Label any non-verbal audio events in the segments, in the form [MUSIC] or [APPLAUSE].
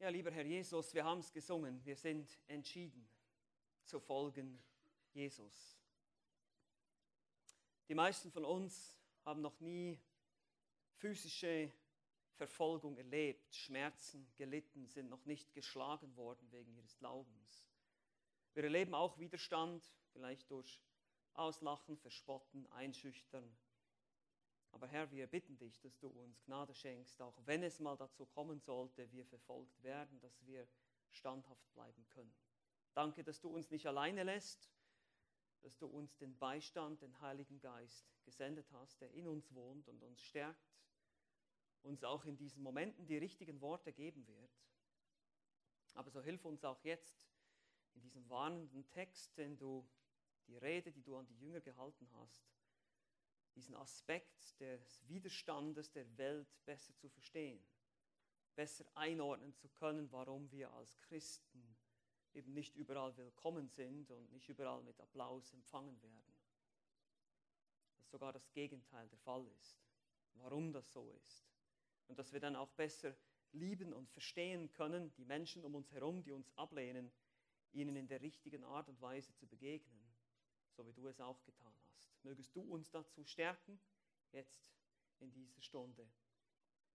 Ja, lieber Herr Jesus, wir haben es gesungen. Wir sind entschieden zu folgen Jesus. Die meisten von uns haben noch nie physische Verfolgung erlebt, Schmerzen gelitten, sind noch nicht geschlagen worden wegen ihres Glaubens. Wir erleben auch Widerstand, vielleicht durch Auslachen, Verspotten, Einschüchtern. Aber Herr, wir bitten dich, dass du uns Gnade schenkst, auch wenn es mal dazu kommen sollte, wir verfolgt werden, dass wir standhaft bleiben können. Danke, dass du uns nicht alleine lässt, dass du uns den Beistand, den Heiligen Geist gesendet hast, der in uns wohnt und uns stärkt, uns auch in diesen Momenten die richtigen Worte geben wird. Aber so hilf uns auch jetzt in diesem warnenden Text, den du, die Rede, die du an die Jünger gehalten hast, diesen Aspekt des Widerstandes der Welt besser zu verstehen, besser einordnen zu können, warum wir als Christen eben nicht überall willkommen sind und nicht überall mit Applaus empfangen werden. Dass sogar das Gegenteil der Fall ist, warum das so ist. Und dass wir dann auch besser lieben und verstehen können, die Menschen um uns herum, die uns ablehnen, ihnen in der richtigen Art und Weise zu begegnen, so wie du es auch getan hast. Mögest du uns dazu stärken, jetzt in dieser Stunde.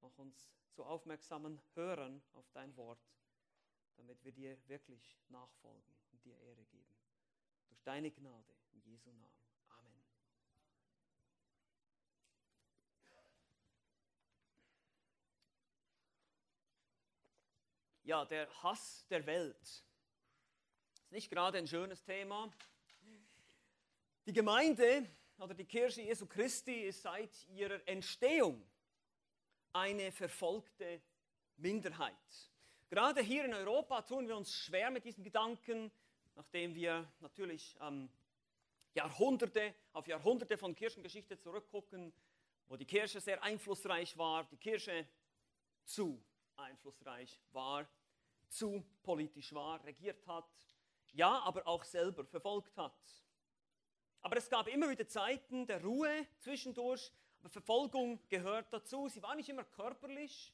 Mach uns zu aufmerksamen Hörern auf dein Wort, damit wir dir wirklich nachfolgen und dir Ehre geben. Durch deine Gnade in Jesu Namen. Amen. Ja, der Hass der Welt ist nicht gerade ein schönes Thema. Die Gemeinde oder die Kirche Jesu Christi ist seit ihrer Entstehung eine verfolgte Minderheit. Gerade hier in Europa tun wir uns schwer mit diesem Gedanken, nachdem wir natürlich ähm, Jahrhunderte auf Jahrhunderte von Kirchengeschichte zurückgucken, wo die Kirche sehr einflussreich war, die Kirche zu einflussreich war, zu politisch war, regiert hat, ja, aber auch selber verfolgt hat. Aber es gab immer wieder Zeiten der Ruhe zwischendurch, aber Verfolgung gehört dazu. Sie war nicht immer körperlich.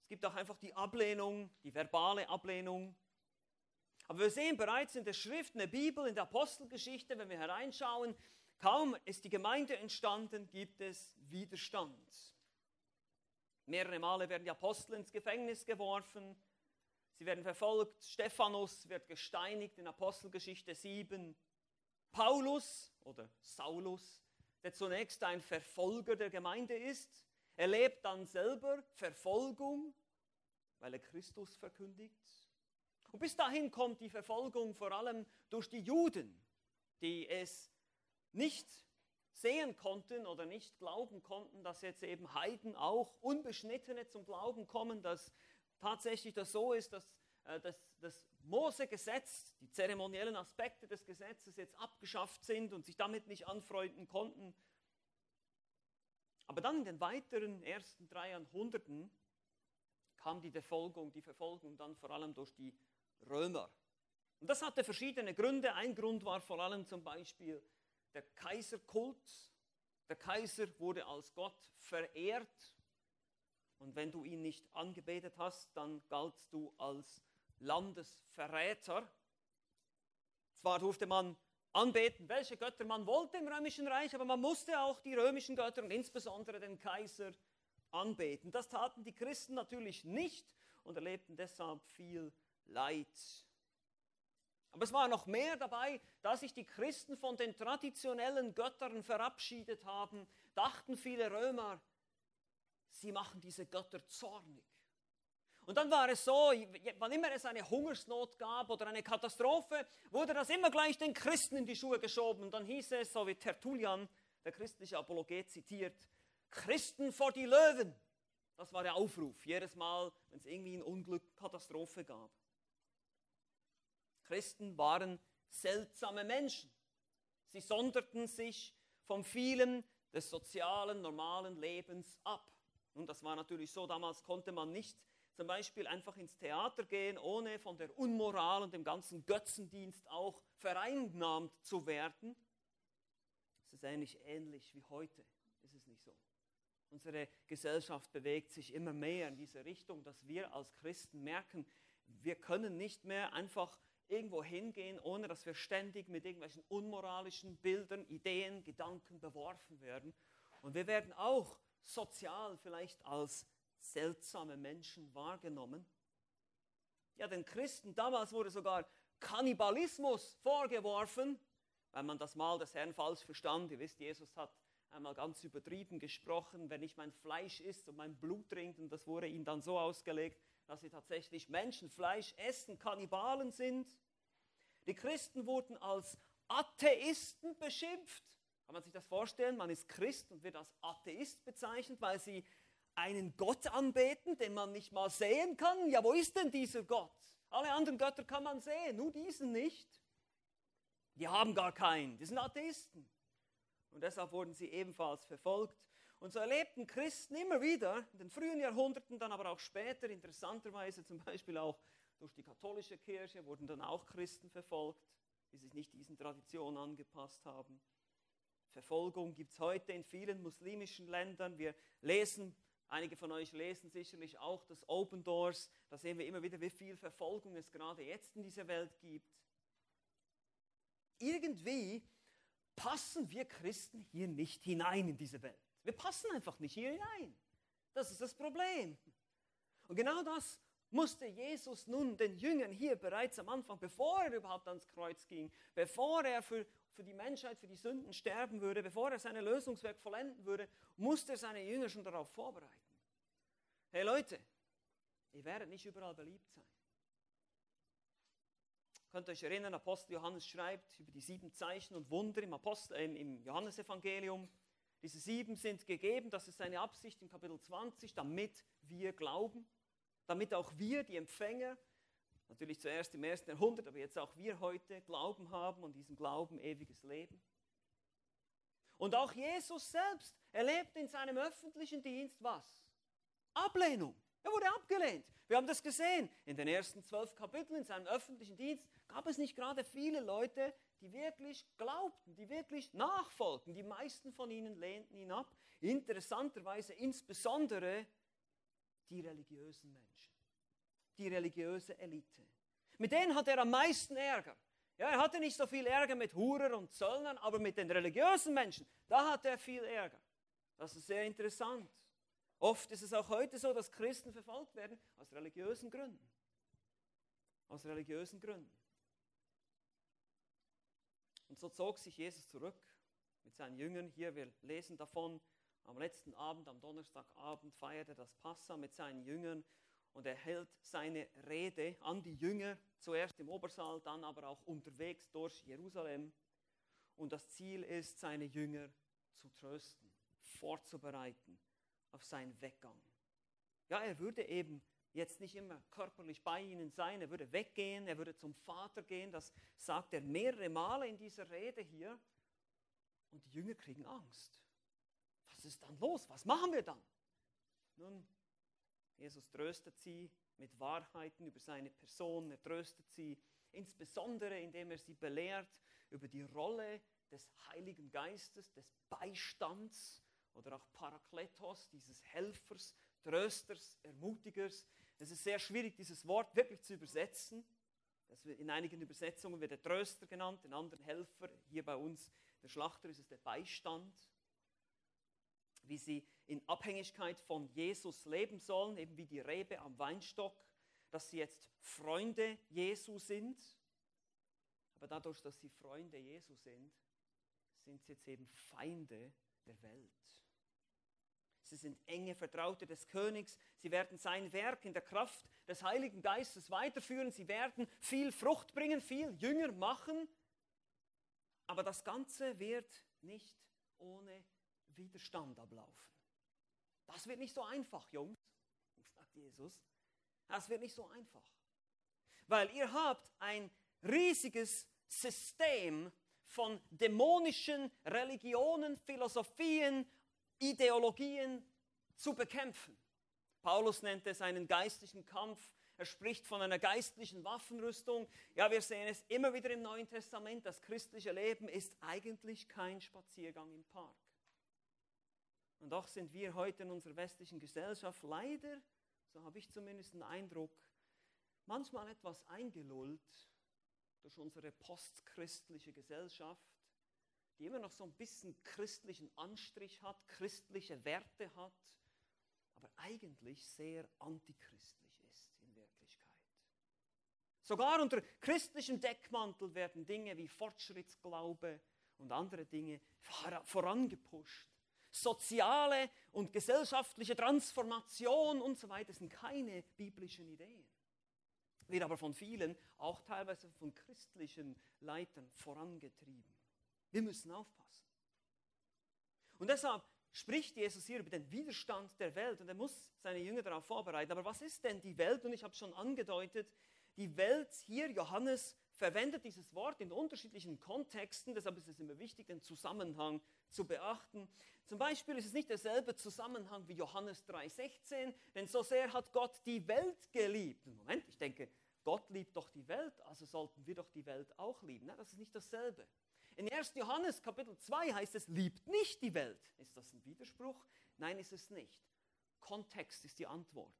Es gibt auch einfach die Ablehnung, die verbale Ablehnung. Aber wir sehen bereits in der Schrift, in der Bibel, in der Apostelgeschichte, wenn wir hereinschauen, kaum ist die Gemeinde entstanden, gibt es Widerstand. Mehrere Male werden die Apostel ins Gefängnis geworfen, sie werden verfolgt, Stephanus wird gesteinigt in Apostelgeschichte 7. Paulus oder Saulus, der zunächst ein Verfolger der Gemeinde ist, erlebt dann selber Verfolgung, weil er Christus verkündigt. Und bis dahin kommt die Verfolgung vor allem durch die Juden, die es nicht sehen konnten oder nicht glauben konnten, dass jetzt eben Heiden auch Unbeschnittene zum Glauben kommen, dass tatsächlich das so ist, dass äh, das, das Mose-Gesetz, die zeremoniellen Aspekte des Gesetzes jetzt abgeschafft sind und sich damit nicht anfreunden konnten. Aber dann in den weiteren ersten drei Jahrhunderten kam die Verfolgung, die Verfolgung dann vor allem durch die Römer. Und das hatte verschiedene Gründe. Ein Grund war vor allem zum Beispiel der Kaiserkult. Der Kaiser wurde als Gott verehrt. Und wenn du ihn nicht angebetet hast, dann galtst du als Landesverräter. Zwar durfte man anbeten, welche Götter man wollte im römischen Reich, aber man musste auch die römischen Götter und insbesondere den Kaiser anbeten. Das taten die Christen natürlich nicht und erlebten deshalb viel Leid. Aber es war noch mehr dabei, da sich die Christen von den traditionellen Göttern verabschiedet haben, dachten viele Römer, sie machen diese Götter zornig. Und dann war es so, wann immer es eine Hungersnot gab oder eine Katastrophe, wurde das immer gleich den Christen in die Schuhe geschoben. Und dann hieß es, so wie Tertullian, der christliche Apologet, zitiert, Christen vor die Löwen. Das war der Aufruf, jedes Mal, wenn es irgendwie ein Unglück, Katastrophe gab. Christen waren seltsame Menschen. Sie sonderten sich vom vielen des sozialen, normalen Lebens ab. Und das war natürlich so, damals konnte man nicht zum Beispiel einfach ins Theater gehen, ohne von der Unmoral und dem ganzen Götzendienst auch vereinnahmt zu werden. Es ist eigentlich ähnlich wie heute, ist es nicht so? Unsere Gesellschaft bewegt sich immer mehr in diese Richtung, dass wir als Christen merken, wir können nicht mehr einfach irgendwo hingehen, ohne dass wir ständig mit irgendwelchen unmoralischen Bildern, Ideen, Gedanken beworfen werden. Und wir werden auch sozial vielleicht als seltsame Menschen wahrgenommen. Ja, den Christen damals wurde sogar Kannibalismus vorgeworfen, weil man das Mal des Herrn falsch verstand. Ihr wisst, Jesus hat einmal ganz übertrieben gesprochen, wenn ich mein Fleisch isst und mein Blut trinkt, und das wurde ihnen dann so ausgelegt, dass sie tatsächlich Menschenfleisch essen, Kannibalen sind. Die Christen wurden als Atheisten beschimpft. Kann man sich das vorstellen? Man ist Christ und wird als Atheist bezeichnet, weil sie einen Gott anbeten, den man nicht mal sehen kann. Ja, wo ist denn dieser Gott? Alle anderen Götter kann man sehen, nur diesen nicht. Die haben gar keinen, die sind Atheisten. Und deshalb wurden sie ebenfalls verfolgt. Und so erlebten Christen immer wieder, in den frühen Jahrhunderten, dann aber auch später, interessanterweise zum Beispiel auch durch die katholische Kirche, wurden dann auch Christen verfolgt, die sich nicht diesen Traditionen angepasst haben. Verfolgung gibt es heute in vielen muslimischen Ländern. Wir lesen, einige von euch lesen sicherlich auch das Open Doors. Da sehen wir immer wieder, wie viel Verfolgung es gerade jetzt in dieser Welt gibt. Irgendwie passen wir Christen hier nicht hinein in diese Welt. Wir passen einfach nicht hier hinein. Das ist das Problem. Und genau das musste Jesus nun den Jüngern hier bereits am Anfang, bevor er überhaupt ans Kreuz ging, bevor er für, für die Menschheit, für die Sünden sterben würde, bevor er sein Lösungswerk vollenden würde, musste er seine Jünger schon darauf vorbereiten. Hey Leute, ihr werdet nicht überall beliebt sein. Könnt ihr euch erinnern, Apostel Johannes schreibt über die sieben Zeichen und Wunder im, Apostel, äh, im Johannesevangelium. Diese sieben sind gegeben, das ist seine Absicht im Kapitel 20, damit wir glauben, damit auch wir, die Empfänger, natürlich zuerst im ersten Jahrhundert, aber jetzt auch wir heute Glauben haben und diesen Glauben ewiges Leben. Und auch Jesus selbst erlebt in seinem öffentlichen Dienst was? Ablehnung. Er wurde abgelehnt. Wir haben das gesehen. In den ersten zwölf Kapiteln in seinem öffentlichen Dienst gab es nicht gerade viele Leute, die wirklich glaubten, die wirklich nachfolgten. Die meisten von ihnen lehnten ihn ab. Interessanterweise insbesondere die religiösen Menschen, die religiöse Elite. Mit denen hat er am meisten Ärger. Ja, er hatte nicht so viel Ärger mit Hurer und Zöllnern, aber mit den religiösen Menschen, da hat er viel Ärger. Das ist sehr interessant. Oft ist es auch heute so, dass Christen verfolgt werden aus religiösen Gründen. Aus religiösen Gründen. Und so zog sich Jesus zurück mit seinen Jüngern. Hier, wir lesen davon, am letzten Abend, am Donnerstagabend, feierte das Passa mit seinen Jüngern und er hält seine Rede an die Jünger, zuerst im Obersaal, dann aber auch unterwegs durch Jerusalem. Und das Ziel ist, seine Jünger zu trösten, vorzubereiten auf seinen Weggang. Ja, er würde eben jetzt nicht immer körperlich bei ihnen sein, er würde weggehen, er würde zum Vater gehen, das sagt er mehrere Male in dieser Rede hier. Und die Jünger kriegen Angst. Was ist dann los? Was machen wir dann? Nun, Jesus tröstet sie mit Wahrheiten über seine Person, er tröstet sie insbesondere, indem er sie belehrt über die Rolle des Heiligen Geistes, des Beistands oder auch Parakletos, dieses Helfers, Trösters, Ermutigers. Es ist sehr schwierig, dieses Wort wirklich zu übersetzen. In einigen Übersetzungen wird der Tröster genannt, in anderen Helfer. Hier bei uns, der Schlachter, ist es der Beistand. Wie sie in Abhängigkeit von Jesus leben sollen, eben wie die Rebe am Weinstock, dass sie jetzt Freunde Jesu sind. Aber dadurch, dass sie Freunde Jesu sind, sind sie jetzt eben Feinde der Welt. Sie sind enge Vertraute des Königs. Sie werden sein Werk in der Kraft des Heiligen Geistes weiterführen. Sie werden viel Frucht bringen, viel Jünger machen. Aber das Ganze wird nicht ohne Widerstand ablaufen. Das wird nicht so einfach, Jungs, sagt Jesus. Das wird nicht so einfach. Weil ihr habt ein riesiges System von dämonischen Religionen, Philosophien, Ideologien zu bekämpfen. Paulus nennt es einen geistlichen Kampf. Er spricht von einer geistlichen Waffenrüstung. Ja, wir sehen es immer wieder im Neuen Testament. Das christliche Leben ist eigentlich kein Spaziergang im Park. Und doch sind wir heute in unserer westlichen Gesellschaft leider, so habe ich zumindest den Eindruck, manchmal etwas eingelullt durch unsere postchristliche Gesellschaft, die immer noch so ein bisschen christlichen Anstrich hat, christliche Werte hat, aber eigentlich sehr antichristlich ist in Wirklichkeit. Sogar unter christlichem Deckmantel werden Dinge wie Fortschrittsglaube und andere Dinge vorangepusht. Soziale und gesellschaftliche Transformation und so weiter sind keine biblischen Ideen. Wird aber von vielen, auch teilweise von christlichen Leitern, vorangetrieben. Wir müssen aufpassen. Und deshalb spricht Jesus hier über den Widerstand der Welt und er muss seine Jünger darauf vorbereiten. Aber was ist denn die Welt? Und ich habe schon angedeutet, die Welt hier, Johannes verwendet dieses Wort in unterschiedlichen Kontexten, deshalb ist es immer wichtig, den Zusammenhang zu beachten. Zum Beispiel ist es nicht derselbe Zusammenhang wie Johannes 3,16, denn so sehr hat Gott die Welt geliebt. Moment, ich denke, Gott liebt doch die Welt, also sollten wir doch die Welt auch lieben. Nein, das ist nicht dasselbe. In 1. Johannes Kapitel 2 heißt es, liebt nicht die Welt. Ist das ein Widerspruch? Nein, ist es nicht. Kontext ist die Antwort.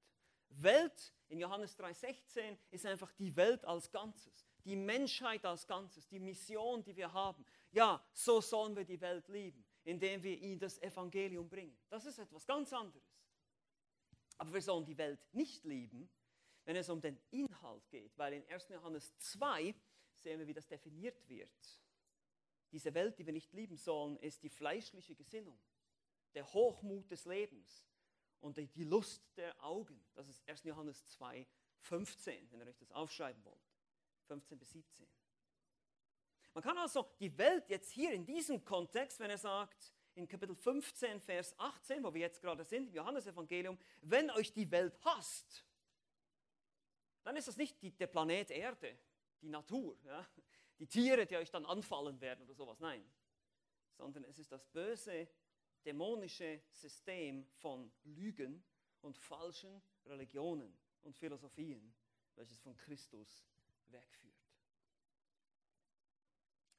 Welt in Johannes 3:16 ist einfach die Welt als Ganzes, die Menschheit als Ganzes, die Mission, die wir haben. Ja, so sollen wir die Welt lieben, indem wir ihnen das Evangelium bringen. Das ist etwas ganz anderes. Aber wir sollen die Welt nicht lieben, wenn es um den Inhalt geht, weil in 1. Johannes 2 sehen wir, wie das definiert wird. Diese Welt, die wir nicht lieben sollen, ist die fleischliche Gesinnung, der Hochmut des Lebens und die Lust der Augen. Das ist 1. Johannes 2, 15, wenn ihr euch das aufschreiben wollt. 15 bis 17. Man kann also die Welt jetzt hier in diesem Kontext, wenn er sagt, in Kapitel 15, Vers 18, wo wir jetzt gerade sind, im Johannesevangelium, wenn euch die Welt hasst, dann ist das nicht die, der Planet Erde, die Natur, ja? die Tiere, die euch dann anfallen werden oder sowas. Nein, sondern es ist das böse, dämonische System von Lügen und falschen Religionen und Philosophien, welches von Christus wegführt.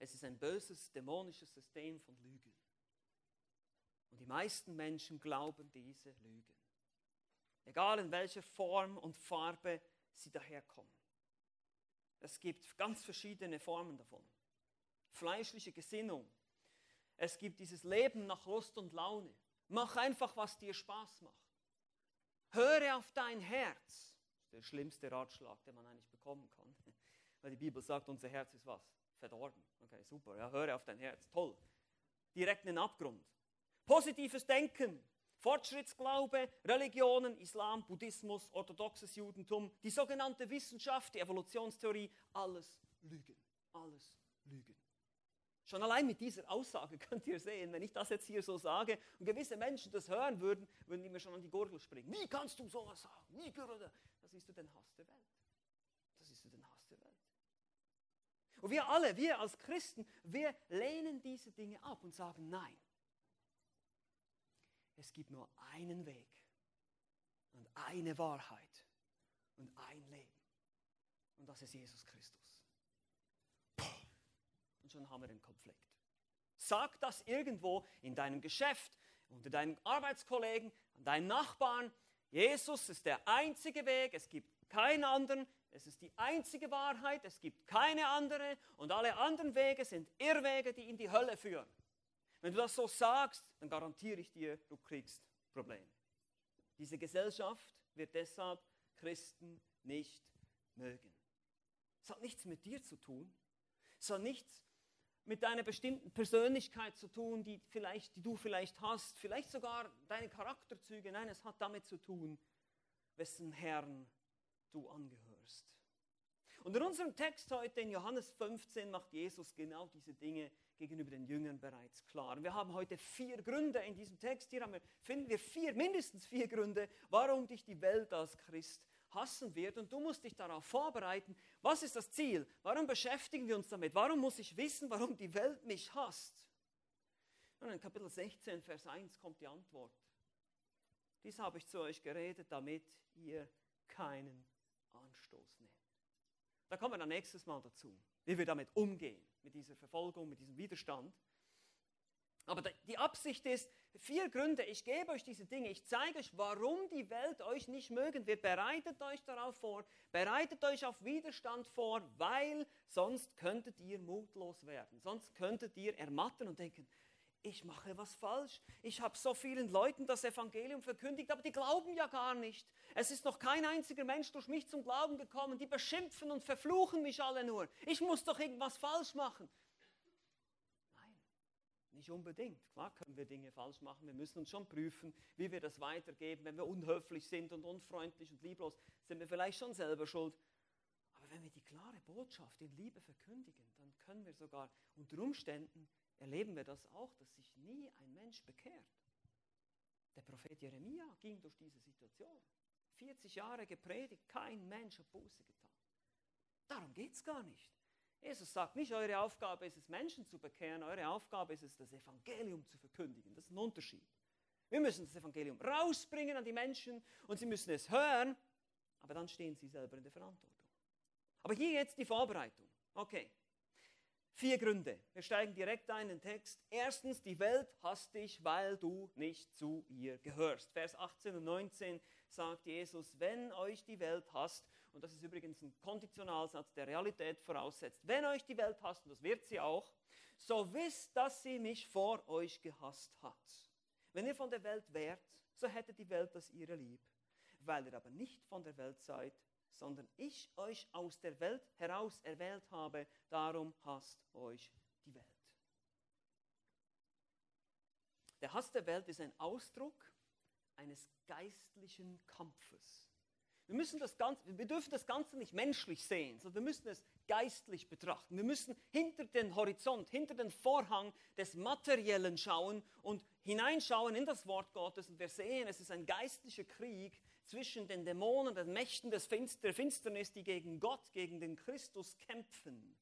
Es ist ein böses, dämonisches System von Lügen. Und die meisten Menschen glauben diese Lügen. Egal in welcher Form und Farbe sie daherkommen. Es gibt ganz verschiedene Formen davon. Fleischliche Gesinnung. Es gibt dieses Leben nach Lust und Laune. Mach einfach, was dir Spaß macht. Höre auf dein Herz. Der schlimmste Ratschlag, den man eigentlich bekommen kann. [LAUGHS] Weil die Bibel sagt, unser Herz ist was? Verdorben. Okay, super. Ja, höre auf dein Herz. Toll. Direkt in den Abgrund. Positives Denken. Fortschrittsglaube, Religionen, Islam, Buddhismus, orthodoxes Judentum, die sogenannte Wissenschaft, die Evolutionstheorie, alles Lügen, alles Lügen. Schon allein mit dieser Aussage [LAUGHS] könnt ihr sehen, wenn ich das jetzt hier so sage und gewisse Menschen das hören würden, würden die mir schon an die Gurgel springen. Wie kannst du sowas sagen? Wie das ist du den Hass der Welt. Das ist du den Hass der Welt. Und wir alle, wir als Christen, wir lehnen diese Dinge ab und sagen nein es gibt nur einen Weg und eine Wahrheit und ein Leben. Und das ist Jesus Christus. Und schon haben wir den Konflikt. Sag das irgendwo in deinem Geschäft, unter deinen Arbeitskollegen, an deinen Nachbarn. Jesus ist der einzige Weg, es gibt keinen anderen, es ist die einzige Wahrheit, es gibt keine andere und alle anderen Wege sind Irrwege, die in die Hölle führen. Wenn du das so sagst, dann garantiere ich dir, du kriegst Probleme. Diese Gesellschaft wird deshalb Christen nicht mögen. Es hat nichts mit dir zu tun. Es hat nichts mit deiner bestimmten Persönlichkeit zu tun, die, vielleicht, die du vielleicht hast, vielleicht sogar deine Charakterzüge. Nein, es hat damit zu tun, wessen Herrn du angehörst. Und in unserem Text heute in Johannes 15 macht Jesus genau diese Dinge gegenüber den Jüngern bereits klar. wir haben heute vier Gründe in diesem Text. Hier wir, finden wir vier, mindestens vier Gründe, warum dich die Welt als Christ hassen wird. Und du musst dich darauf vorbereiten. Was ist das Ziel? Warum beschäftigen wir uns damit? Warum muss ich wissen, warum die Welt mich hasst? Und in Kapitel 16, Vers 1 kommt die Antwort. Dies habe ich zu euch geredet, damit ihr keinen Anstoß nehmt. Da kommen wir dann nächstes Mal dazu, wie wir damit umgehen mit dieser Verfolgung, mit diesem Widerstand. Aber die Absicht ist, vier Gründe, ich gebe euch diese Dinge, ich zeige euch, warum die Welt euch nicht mögen wird, bereitet euch darauf vor, bereitet euch auf Widerstand vor, weil sonst könntet ihr mutlos werden, sonst könntet ihr ermatten und denken, ich mache was falsch. Ich habe so vielen Leuten das Evangelium verkündigt, aber die glauben ja gar nicht. Es ist noch kein einziger Mensch durch mich zum Glauben gekommen. Die beschimpfen und verfluchen mich alle nur. Ich muss doch irgendwas falsch machen. Nein, nicht unbedingt. Klar können wir Dinge falsch machen. Wir müssen uns schon prüfen, wie wir das weitergeben. Wenn wir unhöflich sind und unfreundlich und lieblos, sind wir vielleicht schon selber schuld. Aber wenn wir die klare Botschaft in Liebe verkündigen, dann können wir sogar unter Umständen erleben wir das auch, dass sich nie ein Mensch bekehrt. Der Prophet Jeremia ging durch diese Situation. 40 Jahre gepredigt, kein Mensch hat Buße getan. Darum geht es gar nicht. Jesus sagt nicht, eure Aufgabe ist es, Menschen zu bekehren, eure Aufgabe ist es, das Evangelium zu verkündigen. Das ist ein Unterschied. Wir müssen das Evangelium rausbringen an die Menschen und sie müssen es hören, aber dann stehen sie selber in der Verantwortung. Aber hier jetzt die Vorbereitung. Okay, Vier Gründe. Wir steigen direkt ein in den Text. Erstens, die Welt hasst dich, weil du nicht zu ihr gehörst. Vers 18 und 19 sagt Jesus, wenn euch die Welt hasst, und das ist übrigens ein Konditionalsatz, der Realität voraussetzt, wenn euch die Welt hasst, und das wird sie auch, so wisst, dass sie mich vor euch gehasst hat. Wenn ihr von der Welt wärt, so hätte die Welt das ihre lieb. Weil ihr aber nicht von der Welt seid, sondern ich euch aus der Welt heraus erwählt habe, darum hasst euch die Welt. Der Hass der Welt ist ein Ausdruck eines geistlichen Kampfes. Wir, müssen das Ganze, wir dürfen das Ganze nicht menschlich sehen, sondern wir müssen es geistlich betrachten. Wir müssen hinter den Horizont, hinter den Vorhang des Materiellen schauen und hineinschauen in das Wort Gottes und wir sehen, es ist ein geistlicher Krieg zwischen den Dämonen, den Mächten des Finster, der Finsternis, die gegen Gott, gegen den Christus kämpfen.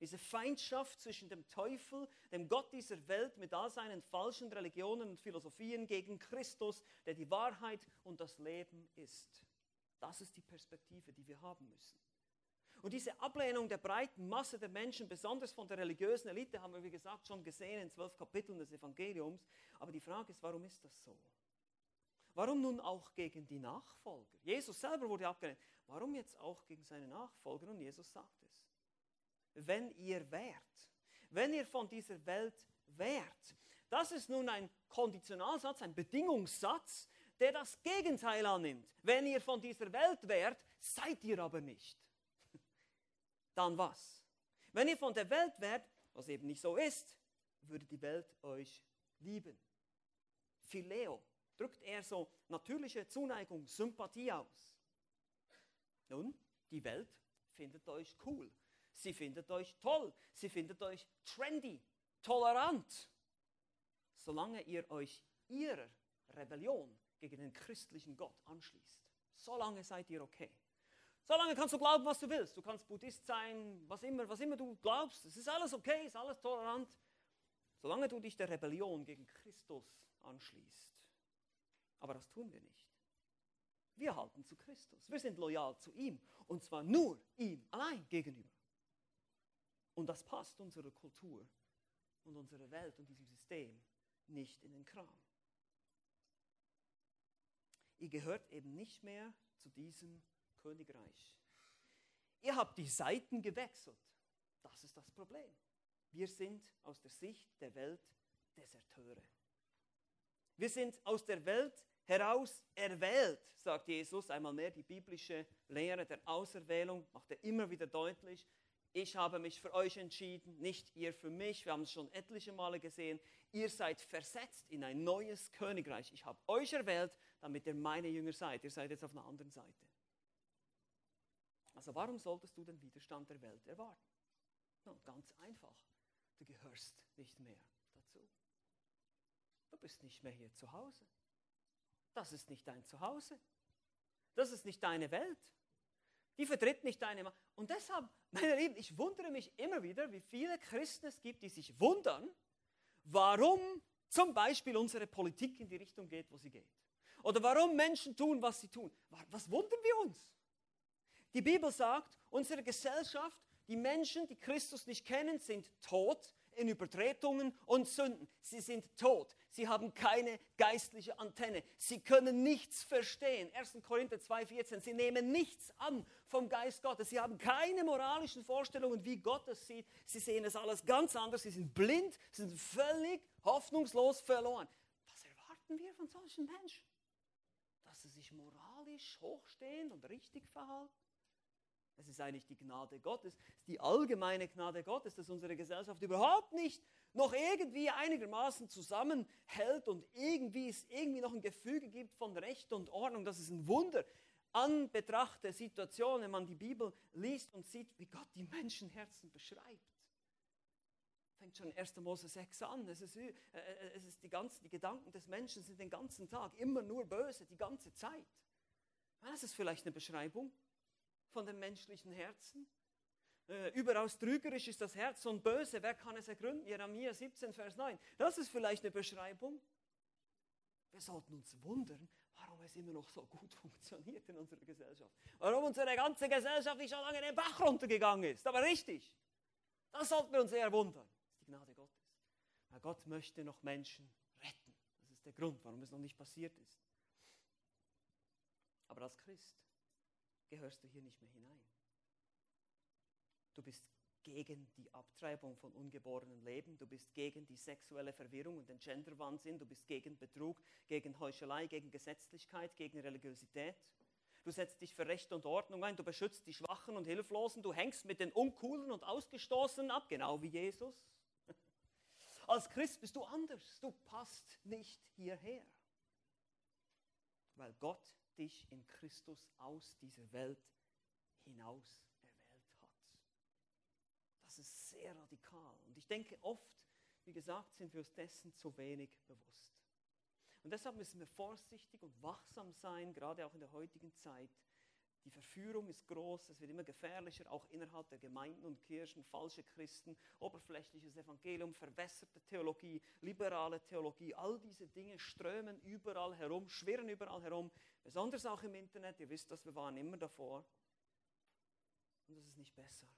Diese Feindschaft zwischen dem Teufel, dem Gott dieser Welt mit all seinen falschen Religionen und Philosophien gegen Christus, der die Wahrheit und das Leben ist. Das ist die Perspektive, die wir haben müssen. Und diese Ablehnung der breiten Masse der Menschen, besonders von der religiösen Elite, haben wir, wie gesagt, schon gesehen in zwölf Kapiteln des Evangeliums. Aber die Frage ist, warum ist das so? Warum nun auch gegen die Nachfolger? Jesus selber wurde abgelehnt. Warum jetzt auch gegen seine Nachfolger? Und Jesus sagt es. Wenn ihr wärt, wenn ihr von dieser Welt wärt, das ist nun ein Konditionalsatz, ein Bedingungssatz, der das Gegenteil annimmt. Wenn ihr von dieser Welt wärt, seid ihr aber nicht. [LAUGHS] Dann was? Wenn ihr von der Welt wärt, was eben nicht so ist, würde die Welt euch lieben. Phileo, drückt er so natürliche Zuneigung, Sympathie aus. Nun, die Welt findet euch cool. Sie findet euch toll. Sie findet euch trendy, tolerant. Solange ihr euch ihrer Rebellion gegen den christlichen Gott anschließt. Solange seid ihr okay. Solange kannst du glauben, was du willst. Du kannst Buddhist sein, was immer, was immer du glaubst. Es ist alles okay, es ist alles tolerant. Solange du dich der Rebellion gegen Christus anschließt. Aber das tun wir nicht. Wir halten zu Christus. Wir sind loyal zu ihm. Und zwar nur ihm allein gegenüber. Und das passt unserer Kultur und unserer Welt und diesem System nicht in den Kram. Ihr gehört eben nicht mehr zu diesem Königreich. Ihr habt die Seiten gewechselt. Das ist das Problem. Wir sind aus der Sicht der Welt Deserteure. Wir sind aus der Welt heraus erwählt, sagt Jesus einmal mehr. Die biblische Lehre der Auserwählung macht er immer wieder deutlich. Ich habe mich für euch entschieden, nicht ihr für mich. Wir haben es schon etliche Male gesehen. Ihr seid versetzt in ein neues Königreich. Ich habe euch erwählt, damit ihr meine Jünger seid. Ihr seid jetzt auf einer anderen Seite. Also warum solltest du den Widerstand der Welt erwarten? No, ganz einfach. Du gehörst nicht mehr dazu. Du bist nicht mehr hier zu Hause. Das ist nicht dein Zuhause. Das ist nicht deine Welt. Die vertritt nicht deine Macht. Und deshalb, meine Lieben, ich wundere mich immer wieder, wie viele Christen es gibt, die sich wundern, warum zum Beispiel unsere Politik in die Richtung geht, wo sie geht. Oder warum Menschen tun, was sie tun. Was wundern wir uns? Die Bibel sagt, unsere Gesellschaft, die Menschen, die Christus nicht kennen, sind tot. In Übertretungen und Sünden. Sie sind tot. Sie haben keine geistliche Antenne. Sie können nichts verstehen. 1. Korinther 2,14. Sie nehmen nichts an vom Geist Gottes. Sie haben keine moralischen Vorstellungen, wie Gott es sieht. Sie sehen es alles ganz anders. Sie sind blind, sie sind völlig hoffnungslos verloren. Was erwarten wir von solchen Menschen? Dass sie sich moralisch hochstehen und richtig verhalten? Es ist eigentlich die Gnade Gottes, es ist die allgemeine Gnade Gottes, dass unsere Gesellschaft überhaupt nicht noch irgendwie einigermaßen zusammenhält und irgendwie es irgendwie noch ein Gefüge gibt von Recht und Ordnung. Das ist ein Wunder an Betracht der Situation, wenn man die Bibel liest und sieht, wie Gott die Menschenherzen beschreibt. Fängt schon 1. Mose 6 an. Es ist, äh, äh, es ist die, ganzen, die Gedanken des Menschen sind den ganzen Tag immer nur böse, die ganze Zeit. Das ist vielleicht eine Beschreibung von dem menschlichen Herzen. Äh, überaus trügerisch ist das Herz und böse. Wer kann es ergründen? Jeremia 17, Vers 9. Das ist vielleicht eine Beschreibung. Wir sollten uns wundern, warum es immer noch so gut [LAUGHS] funktioniert in unserer Gesellschaft. Warum unsere ganze Gesellschaft nicht schon lange in den Bach runtergegangen ist. Aber richtig. Das sollten wir uns eher wundern. Das ist die Gnade Gottes. Weil Gott möchte noch Menschen retten. Das ist der Grund, warum es noch nicht passiert ist. Aber als Christ gehörst du hier nicht mehr hinein. Du bist gegen die Abtreibung von ungeborenen Leben, du bist gegen die sexuelle Verwirrung und den Genderwahnsinn, du bist gegen Betrug, gegen Heuchelei, gegen Gesetzlichkeit, gegen Religiosität. Du setzt dich für Recht und Ordnung ein, du beschützt die Schwachen und Hilflosen, du hängst mit den Uncoolen und Ausgestoßenen ab, genau wie Jesus. [LAUGHS] Als Christ bist du anders, du passt nicht hierher, weil Gott dich in Christus aus dieser Welt hinaus erwählt hat. Das ist sehr radikal. Und ich denke, oft, wie gesagt, sind wir uns dessen zu wenig bewusst. Und deshalb müssen wir vorsichtig und wachsam sein, gerade auch in der heutigen Zeit, die Verführung ist groß, es wird immer gefährlicher, auch innerhalb der Gemeinden und Kirchen, falsche Christen, oberflächliches Evangelium, verwässerte Theologie, liberale Theologie, all diese Dinge strömen überall herum, schwirren überall herum, besonders auch im Internet. Ihr wisst das, wir waren immer davor. Und das ist nicht besser.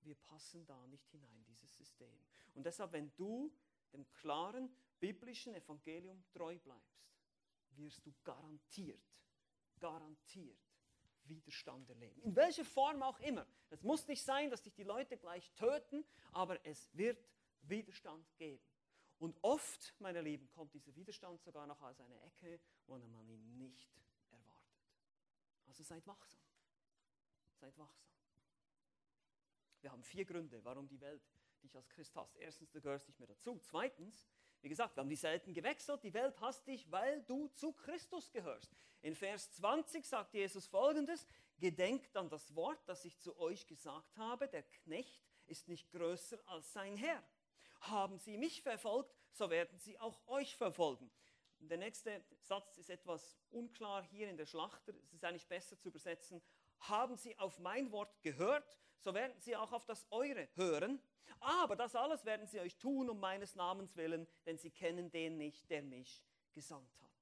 Wir passen da nicht hinein, dieses System. Und deshalb, wenn du dem klaren biblischen Evangelium treu bleibst, wirst du garantiert, garantiert Widerstand erleben. In welcher Form auch immer. Es muss nicht sein, dass dich die Leute gleich töten, aber es wird Widerstand geben. Und oft, meine Lieben, kommt dieser Widerstand sogar noch aus einer Ecke, wo man ihn nicht erwartet. Also seid wachsam. Seid wachsam. Wir haben vier Gründe, warum die Welt dich als Christ hasst. Erstens, du gehörst nicht mehr dazu. Zweitens, wie gesagt, wir haben die selten gewechselt. Die Welt hasst dich, weil du zu Christus gehörst. In Vers 20 sagt Jesus folgendes: Gedenkt an das Wort, das ich zu euch gesagt habe. Der Knecht ist nicht größer als sein Herr. Haben sie mich verfolgt, so werden sie auch euch verfolgen. Der nächste Satz ist etwas unklar hier in der Schlachter. Es ist eigentlich besser zu übersetzen. Haben sie auf mein Wort gehört, so werden sie auch auf das eure hören. Aber das alles werden sie euch tun um meines Namens willen, denn sie kennen den nicht, der mich gesandt hat.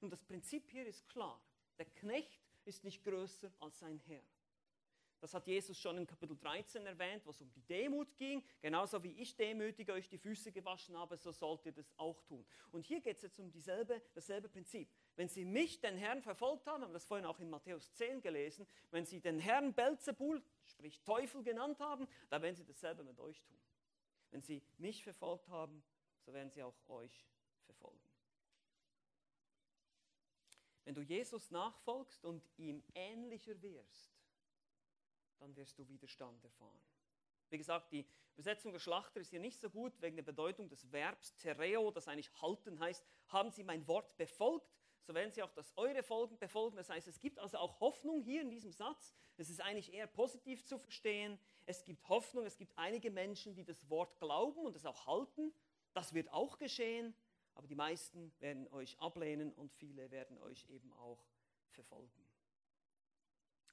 Nun, das Prinzip hier ist klar. Der Knecht ist nicht größer als sein Herr. Das hat Jesus schon in Kapitel 13 erwähnt, wo es um die Demut ging. Genauso wie ich demütig euch die Füße gewaschen habe, so sollt ihr das auch tun. Und hier geht es jetzt um dieselbe, dasselbe Prinzip. Wenn sie mich, den Herrn, verfolgt haben, haben wir das vorhin auch in Matthäus 10 gelesen, wenn sie den Herrn Belzebul, sprich Teufel genannt haben, dann werden sie dasselbe mit euch tun. Wenn sie mich verfolgt haben, so werden sie auch euch verfolgen. Wenn du Jesus nachfolgst und ihm ähnlicher wirst, dann wirst du Widerstand erfahren. Wie gesagt, die Übersetzung der Schlachter ist hier nicht so gut wegen der Bedeutung des Verbs tereo, das eigentlich halten heißt, haben sie mein Wort befolgt, so werden sie auch das eure Folgen befolgen. Das heißt, es gibt also auch Hoffnung hier in diesem Satz. Es ist eigentlich eher positiv zu verstehen. Es gibt Hoffnung, es gibt einige Menschen, die das Wort glauben und es auch halten. Das wird auch geschehen aber die meisten werden euch ablehnen und viele werden euch eben auch verfolgen.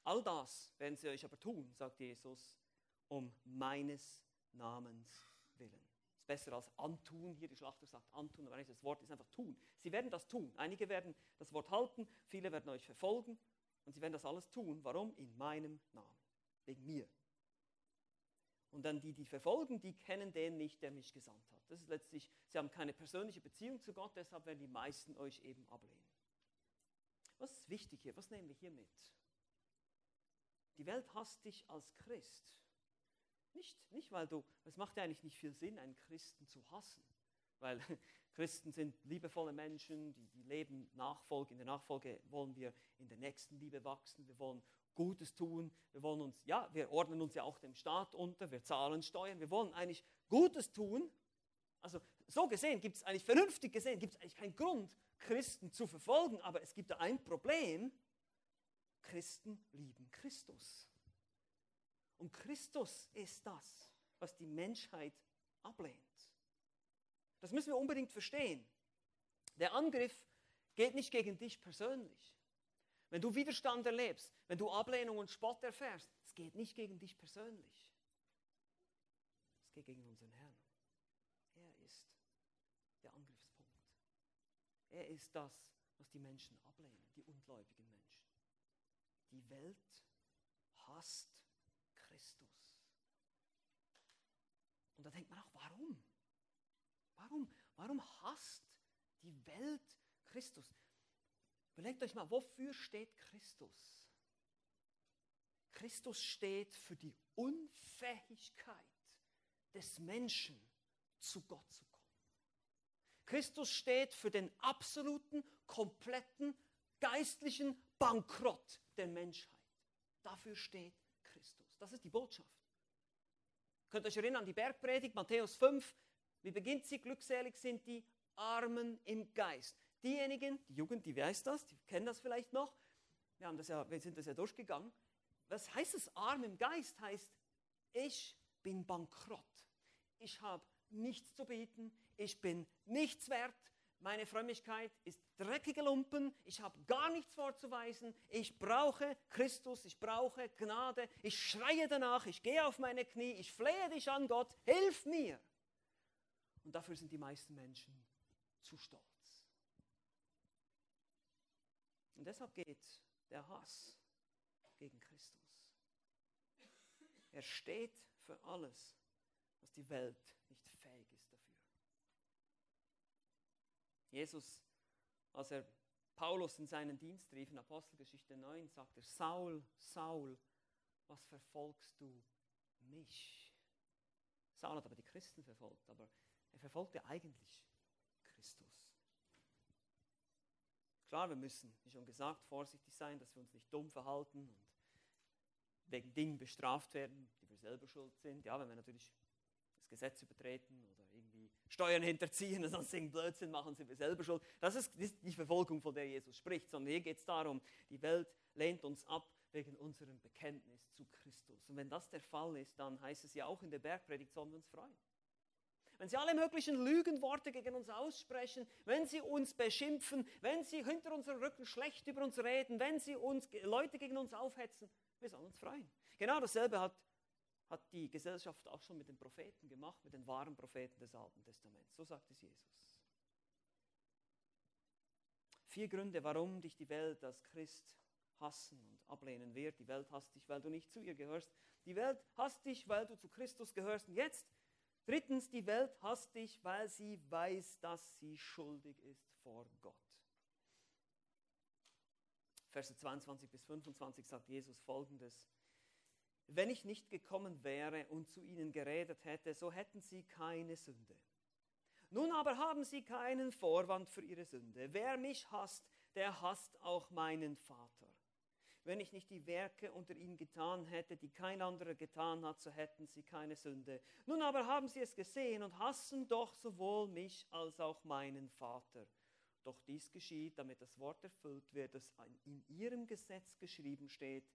All das werden sie euch aber tun, sagt Jesus, um meines Namens willen. Ist besser als antun. Hier die Schlachter sagt antun, aber das Wort ist einfach tun. Sie werden das tun. Einige werden das Wort halten, viele werden euch verfolgen und sie werden das alles tun. Warum? In meinem Namen. Wegen mir. Und dann die, die verfolgen, die kennen den nicht, der mich gesandt hat. Das ist letztlich, sie haben keine persönliche Beziehung zu Gott, deshalb werden die meisten euch eben ablehnen. Was ist wichtig hier? Was nehmen wir hier mit? Die Welt hasst dich als Christ. Nicht, nicht weil du, es macht ja eigentlich nicht viel Sinn, einen Christen zu hassen. Weil [LAUGHS] Christen sind liebevolle Menschen, die, die leben Nachfolge. In der Nachfolge wollen wir in der nächsten Liebe wachsen. Wir wollen Gutes tun. Wir wollen uns, ja, wir ordnen uns ja auch dem Staat unter. Wir zahlen Steuern. Wir wollen eigentlich Gutes tun. Also so gesehen gibt es eigentlich, vernünftig gesehen, gibt es eigentlich keinen Grund, Christen zu verfolgen. Aber es gibt da ein Problem. Christen lieben Christus. Und Christus ist das, was die Menschheit ablehnt. Das müssen wir unbedingt verstehen. Der Angriff geht nicht gegen dich persönlich. Wenn du Widerstand erlebst, wenn du Ablehnung und Spott erfährst, es geht nicht gegen dich persönlich. Es geht gegen unseren Herrn. Er ist der Angriffspunkt. Er ist das, was die Menschen ablehnen, die ungläubigen. Die Welt hasst Christus. Und da denkt man auch, warum? Warum, warum hasst die Welt Christus? Überlegt euch mal, wofür steht Christus? Christus steht für die Unfähigkeit des Menschen, zu Gott zu kommen. Christus steht für den absoluten, kompletten, geistlichen Bankrott der Menschheit. Dafür steht Christus. Das ist die Botschaft. Könnt ihr euch erinnern an die Bergpredigt, Matthäus 5, wie beginnt sie? Glückselig sind die Armen im Geist. Diejenigen, die Jugend, die weiß das, die kennen das vielleicht noch. Wir, haben das ja, wir sind das ja durchgegangen. Was heißt es, arm im Geist? Heißt, ich bin bankrott. Ich habe nichts zu bieten. Ich bin nichts wert. Meine Frömmigkeit ist dreckige Lumpen. Ich habe gar nichts vorzuweisen. Ich brauche Christus. Ich brauche Gnade. Ich schreie danach. Ich gehe auf meine Knie. Ich flehe dich an, Gott. Hilf mir. Und dafür sind die meisten Menschen zu stolz. Und deshalb geht der Hass gegen Christus. Er steht für alles, was die Welt nicht fähig ist dafür. Jesus, als er Paulus in seinen Dienst rief, in Apostelgeschichte 9, sagt er, Saul, Saul, was verfolgst du mich? Saul hat aber die Christen verfolgt, aber er verfolgte eigentlich Christus. Klar, wir müssen, wie schon gesagt, vorsichtig sein, dass wir uns nicht dumm verhalten und wegen Dingen bestraft werden, die wir selber schuld sind. Ja, wenn wir natürlich das Gesetz übertreten irgendwie Steuern hinterziehen und sonst irgendeinen Blödsinn machen, sind wir selber schuld. Das ist die Verfolgung, von der Jesus spricht, sondern hier geht es darum, die Welt lehnt uns ab wegen unserem Bekenntnis zu Christus. Und wenn das der Fall ist, dann heißt es ja auch in der Bergpredigt, sollen wir uns freuen wenn sie alle möglichen Lügenworte gegen uns aussprechen, wenn sie uns beschimpfen, wenn sie hinter unserem Rücken schlecht über uns reden, wenn sie uns Leute gegen uns aufhetzen, wir sollen uns freuen. Genau dasselbe hat, hat die Gesellschaft auch schon mit den Propheten gemacht, mit den wahren Propheten des Alten Testaments. So sagt es Jesus. Vier Gründe, warum dich die Welt als Christ hassen und ablehnen wird. Die Welt hasst dich, weil du nicht zu ihr gehörst. Die Welt hasst dich, weil du zu Christus gehörst. Und jetzt Drittens, die Welt hasst dich, weil sie weiß, dass sie schuldig ist vor Gott. Verse 22 bis 25 sagt Jesus folgendes. Wenn ich nicht gekommen wäre und zu ihnen geredet hätte, so hätten sie keine Sünde. Nun aber haben sie keinen Vorwand für ihre Sünde. Wer mich hasst, der hasst auch meinen Vater. Wenn ich nicht die Werke unter ihnen getan hätte, die kein anderer getan hat, so hätten sie keine Sünde. Nun aber haben sie es gesehen und hassen doch sowohl mich als auch meinen Vater. Doch dies geschieht, damit das Wort erfüllt wird, das in ihrem Gesetz geschrieben steht.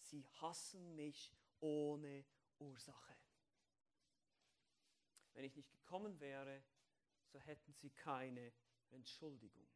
Sie hassen mich ohne Ursache. Wenn ich nicht gekommen wäre, so hätten sie keine Entschuldigung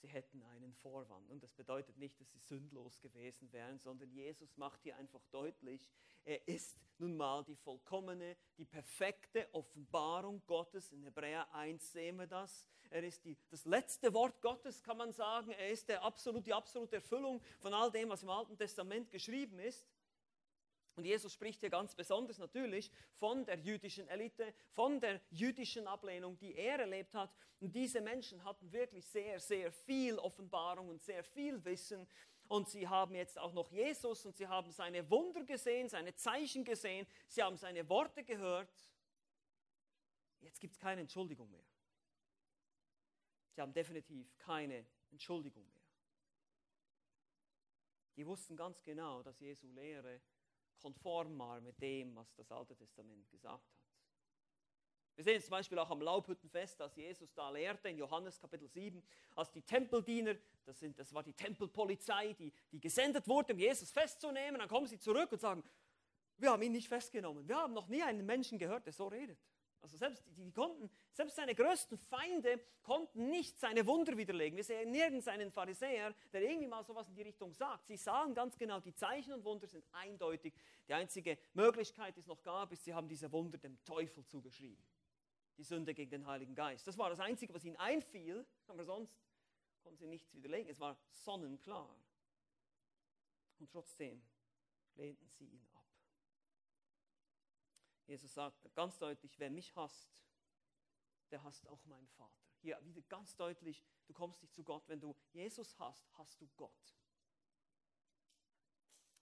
sie hätten einen Vorwand. Und das bedeutet nicht, dass sie sündlos gewesen wären, sondern Jesus macht hier einfach deutlich, er ist nun mal die vollkommene, die perfekte Offenbarung Gottes. In Hebräer 1 sehen wir das. Er ist die, das letzte Wort Gottes, kann man sagen. Er ist der absolut, die absolute Erfüllung von all dem, was im Alten Testament geschrieben ist. Und Jesus spricht hier ganz besonders natürlich von der jüdischen Elite, von der jüdischen Ablehnung, die er erlebt hat. Und diese Menschen hatten wirklich sehr, sehr viel Offenbarung und sehr viel Wissen. Und sie haben jetzt auch noch Jesus und sie haben seine Wunder gesehen, seine Zeichen gesehen, sie haben seine Worte gehört. Jetzt gibt es keine Entschuldigung mehr. Sie haben definitiv keine Entschuldigung mehr. Die wussten ganz genau, dass Jesu Lehre konform war mit dem, was das Alte Testament gesagt hat. Wir sehen es zum Beispiel auch am Laubhüttenfest, dass Jesus da lehrte in Johannes Kapitel 7, als die Tempeldiener, das, sind, das war die Tempelpolizei, die, die gesendet wurde, um Jesus festzunehmen, dann kommen sie zurück und sagen, wir haben ihn nicht festgenommen. Wir haben noch nie einen Menschen gehört, der so redet. Also selbst, die, konnten, selbst seine größten Feinde konnten nicht seine Wunder widerlegen. Wir sehen nirgends einen Pharisäer, der irgendwie mal sowas in die Richtung sagt. Sie sagen ganz genau, die Zeichen und Wunder sind eindeutig. Die einzige Möglichkeit, die es noch gab, ist, sie haben diese Wunder dem Teufel zugeschrieben. Die Sünde gegen den Heiligen Geist. Das war das Einzige, was ihnen einfiel, aber sonst konnten sie nichts widerlegen. Es war sonnenklar. Und trotzdem lehnten sie ihn ab. Jesus sagt ganz deutlich, wer mich hasst, der hasst auch meinen Vater. Hier wieder ganz deutlich, du kommst nicht zu Gott. Wenn du Jesus hast, hast du Gott.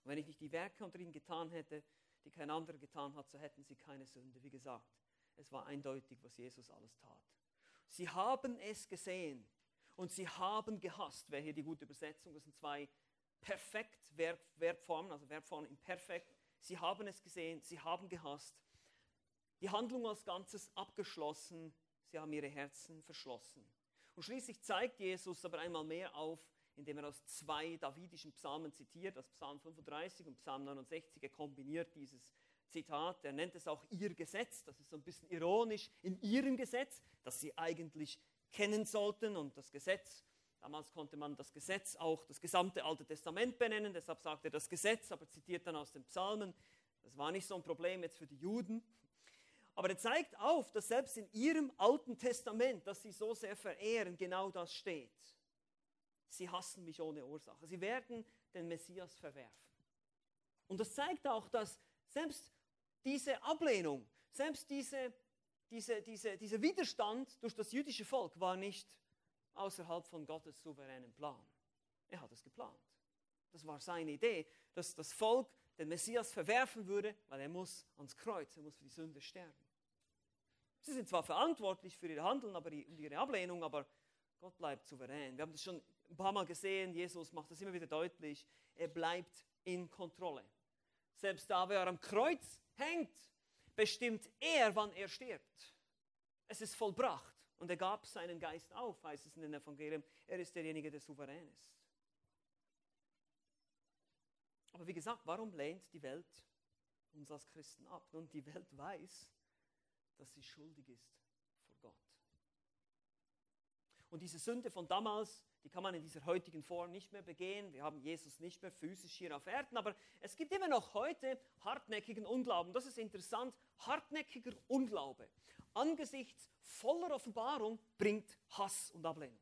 Wenn ich nicht die Werke unter ihnen getan hätte, die kein anderer getan hat, so hätten sie keine Sünde. Wie gesagt, es war eindeutig, was Jesus alles tat. Sie haben es gesehen und sie haben gehasst. Wäre hier die gute Übersetzung? Das sind zwei perfekt Verbformen, also Verbformen im Perfekt. Sie haben es gesehen, sie haben gehasst die Handlung als Ganzes abgeschlossen, sie haben ihre Herzen verschlossen. Und schließlich zeigt Jesus aber einmal mehr auf, indem er aus zwei davidischen Psalmen zitiert, das Psalm 35 und Psalm 69, er kombiniert dieses Zitat, er nennt es auch ihr Gesetz, das ist so ein bisschen ironisch, in ihrem Gesetz, das sie eigentlich kennen sollten. Und das Gesetz, damals konnte man das Gesetz auch das gesamte Alte Testament benennen, deshalb sagt er das Gesetz, aber zitiert dann aus den Psalmen, das war nicht so ein Problem jetzt für die Juden, aber er zeigt auf, dass selbst in ihrem Alten Testament, das sie so sehr verehren, genau das steht. Sie hassen mich ohne Ursache. Sie werden den Messias verwerfen. Und das zeigt auch, dass selbst diese Ablehnung, selbst diese, diese, diese, dieser Widerstand durch das jüdische Volk war nicht außerhalb von Gottes souveränen Plan. Er hat es geplant. Das war seine Idee, dass das Volk den Messias verwerfen würde, weil er muss ans Kreuz, er muss für die Sünde sterben. Sie sind zwar verantwortlich für ihr Handeln aber und ihre Ablehnung, aber Gott bleibt souverän. Wir haben das schon ein paar Mal gesehen, Jesus macht das immer wieder deutlich, er bleibt in Kontrolle. Selbst da, wo er am Kreuz hängt, bestimmt er, wann er stirbt. Es ist vollbracht und er gab seinen Geist auf, heißt es in den Evangelien. Er ist derjenige, der souverän ist. Aber wie gesagt, warum lehnt die Welt uns als Christen ab? Nun, die Welt weiß, dass sie schuldig ist vor Gott. Und diese Sünde von damals, die kann man in dieser heutigen Form nicht mehr begehen. Wir haben Jesus nicht mehr physisch hier auf Erden, aber es gibt immer noch heute hartnäckigen Unglauben. Das ist interessant. Hartnäckiger Unglaube angesichts voller Offenbarung bringt Hass und Ablehnung